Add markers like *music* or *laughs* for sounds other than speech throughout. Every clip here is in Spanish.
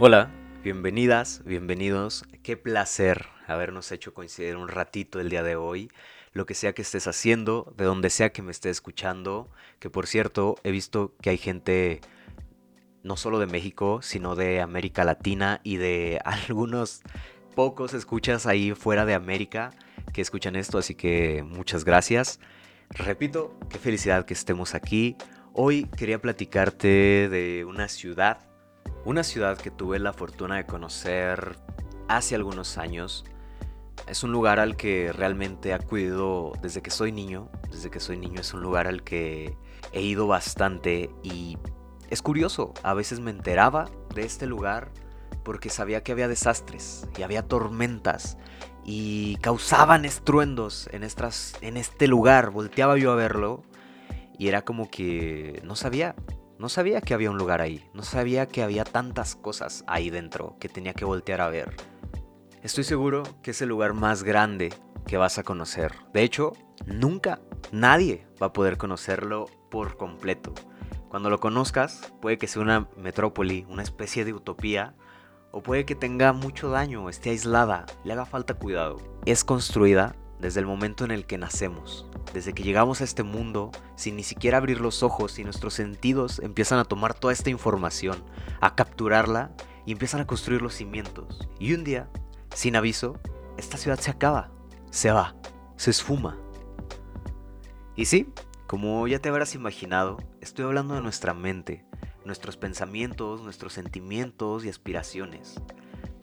Hola, bienvenidas, bienvenidos. Qué placer habernos hecho coincidir un ratito el día de hoy. Lo que sea que estés haciendo, de donde sea que me estés escuchando. Que por cierto, he visto que hay gente no solo de México, sino de América Latina y de *laughs* algunos pocos escuchas ahí fuera de América que escuchan esto, así que muchas gracias. Repito, qué felicidad que estemos aquí. Hoy quería platicarte de una ciudad una ciudad que tuve la fortuna de conocer hace algunos años. Es un lugar al que realmente acudido desde que soy niño. Desde que soy niño es un lugar al que he ido bastante y es curioso, a veces me enteraba de este lugar porque sabía que había desastres y había tormentas y causaban estruendos en, estas, en este lugar. Volteaba yo a verlo y era como que no sabía, no sabía que había un lugar ahí, no sabía que había tantas cosas ahí dentro que tenía que voltear a ver. Estoy seguro que es el lugar más grande que vas a conocer. De hecho, nunca nadie va a poder conocerlo por completo. Cuando lo conozcas, puede que sea una metrópoli, una especie de utopía, o puede que tenga mucho daño, esté aislada, le haga falta cuidado. Es construida desde el momento en el que nacemos, desde que llegamos a este mundo, sin ni siquiera abrir los ojos y nuestros sentidos empiezan a tomar toda esta información, a capturarla y empiezan a construir los cimientos. Y un día, sin aviso, esta ciudad se acaba, se va, se esfuma. Y sí, como ya te habrás imaginado, estoy hablando de nuestra mente, nuestros pensamientos, nuestros sentimientos y aspiraciones.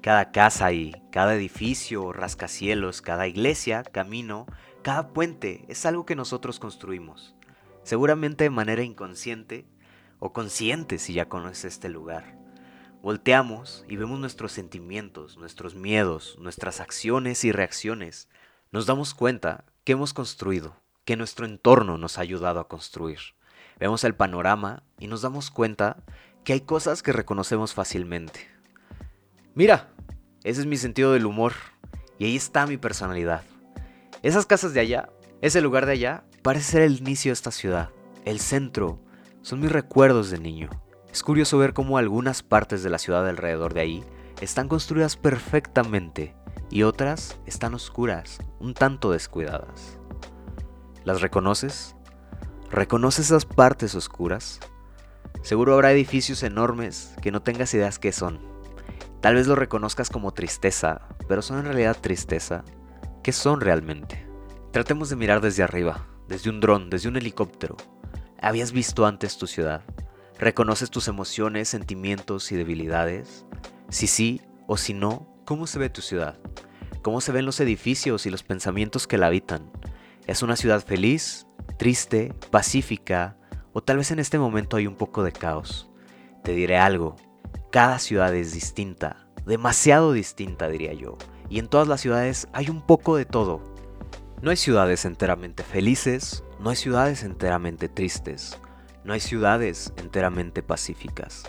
Cada casa y cada edificio, rascacielos, cada iglesia, camino, cada puente es algo que nosotros construimos. Seguramente de manera inconsciente o consciente si ya conoces este lugar. Volteamos y vemos nuestros sentimientos, nuestros miedos, nuestras acciones y reacciones. Nos damos cuenta que hemos construido, que nuestro entorno nos ha ayudado a construir. Vemos el panorama y nos damos cuenta que hay cosas que reconocemos fácilmente. Mira, ese es mi sentido del humor. Y ahí está mi personalidad. Esas casas de allá, ese lugar de allá, parece ser el inicio de esta ciudad. El centro. Son mis recuerdos de niño. Es curioso ver cómo algunas partes de la ciudad alrededor de ahí están construidas perfectamente y otras están oscuras, un tanto descuidadas. ¿Las reconoces? ¿Reconoces esas partes oscuras? Seguro habrá edificios enormes que no tengas ideas qué son Tal vez lo reconozcas como tristeza, pero son en realidad tristeza. ¿Qué son realmente? Tratemos de mirar desde arriba, desde un dron, desde un helicóptero. ¿Habías visto antes tu ciudad? ¿Reconoces tus emociones, sentimientos y debilidades? Si sí o si no, ¿cómo se ve tu ciudad? ¿Cómo se ven los edificios y los pensamientos que la habitan? ¿Es una ciudad feliz, triste, pacífica o tal vez en este momento hay un poco de caos? Te diré algo, cada ciudad es distinta, demasiado distinta diría yo, y en todas las ciudades hay un poco de todo. No hay ciudades enteramente felices, no hay ciudades enteramente tristes, no hay ciudades enteramente pacíficas.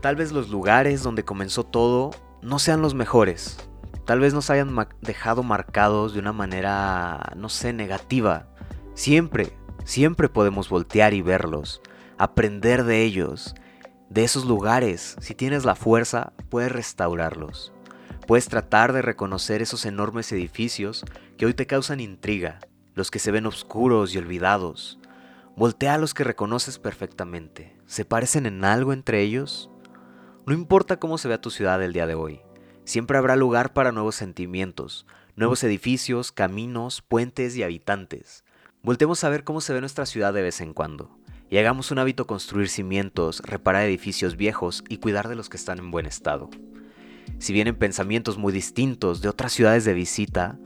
Tal vez los lugares donde comenzó todo no sean los mejores, tal vez nos hayan dejado marcados de una manera, no sé, negativa. Siempre, siempre podemos voltear y verlos, aprender de ellos de esos lugares, si tienes la fuerza, puedes restaurarlos. Puedes tratar de reconocer esos enormes edificios que hoy te causan intriga, los que se ven oscuros y olvidados. Voltea a los que reconoces perfectamente. ¿Se parecen en algo entre ellos? No importa cómo se vea tu ciudad el día de hoy, siempre habrá lugar para nuevos sentimientos, nuevos edificios, caminos, puentes y habitantes. Voltemos a ver cómo se ve nuestra ciudad de vez en cuando y hagamos un hábito construir cimientos, reparar edificios viejos y cuidar de los que están en buen estado. Si vienen pensamientos muy distintos de otras ciudades de visita,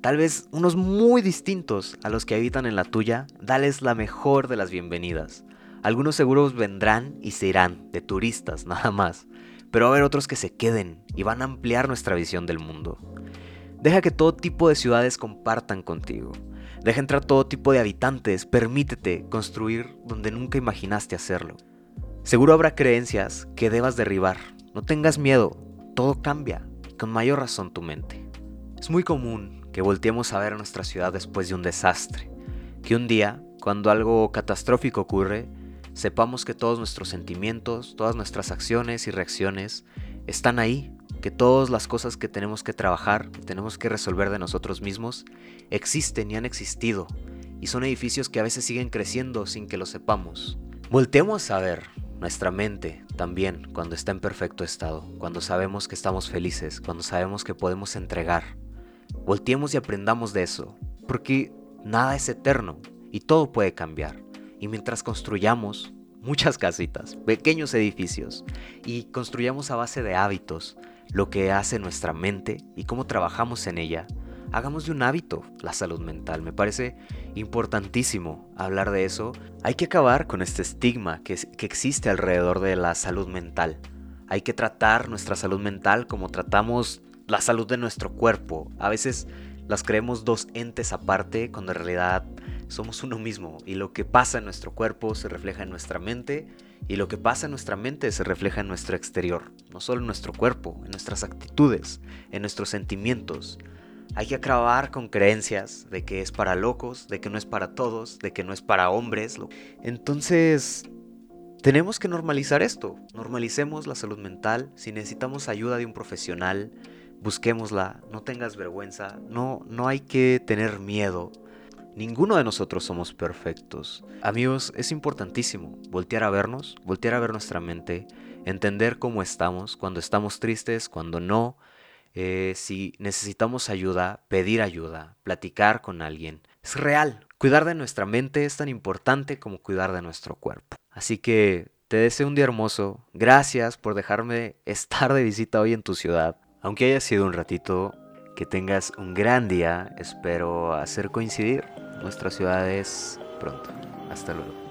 tal vez unos muy distintos a los que habitan en la tuya, dales la mejor de las bienvenidas. Algunos seguros vendrán y se irán, de turistas *laughs* nada más, pero va a haber otros que se queden y van a ampliar nuestra visión del mundo. Deja que todo tipo de ciudades compartan contigo. Deja entrar todo tipo de habitantes, permítete construir donde nunca imaginaste hacerlo. Seguro habrá creencias que debas derribar. No tengas miedo, todo cambia, con mayor razón tu mente. Es muy común que volteemos a ver a nuestra ciudad después de un desastre, que un día, cuando algo catastrófico ocurre, sepamos que todos nuestros sentimientos, todas nuestras acciones y reacciones están ahí, que todas las cosas que tenemos que trabajar, tenemos que resolver de nosotros mismos, existen y han existido, y son edificios que a veces siguen creciendo sin que lo sepamos. Volteemos a ver nuestra mente también cuando está en perfecto estado, cuando sabemos que estamos felices, cuando sabemos que podemos entregar. Volteemos y aprendamos de eso, porque nada es eterno y todo puede cambiar. Y mientras construyamos muchas casitas, pequeños edificios, y construyamos a base de hábitos, lo que hace nuestra mente y cómo trabajamos en ella, hagamos de un hábito la salud mental. Me parece importantísimo hablar de eso. Hay que acabar con este estigma que, que, existe alrededor de la salud mental. Hay que tratar nuestra salud mental como tratamos la salud de nuestro cuerpo. A veces las creemos dos entes aparte cuando en realidad somos uno mismo y lo que pasa en nuestro cuerpo se refleja en nuestra mente y lo que pasa en nuestra mente se refleja en nuestro exterior, no solo en nuestro cuerpo, en nuestras actitudes, en nuestros sentimientos. Hay que acabar con creencias de que es para locos, de que no es para todos, de que no es para hombres. Entonces, tenemos que normalizar esto. Normalicemos la salud mental. Si necesitamos ayuda de un profesional, busquémosla. No tengas vergüenza. No, no hay que tener miedo Ninguno de nosotros somos perfectos. Amigos, es importantísimo voltear a vernos, voltear a ver nuestra mente, entender cómo estamos, cuando estamos tristes, cuando no, eh, si necesitamos ayuda, pedir ayuda, platicar con alguien. Es real. Cuidar de nuestra mente es tan importante como cuidar de nuestro cuerpo. Así que te deseo un día hermoso. Gracias por dejarme *laughs* estar de visita hoy en tu ciudad. Aunque haya sido un ratito, que tengas un gran día. Espero hacer coincidir nuestras ciudades pronto. Hasta luego.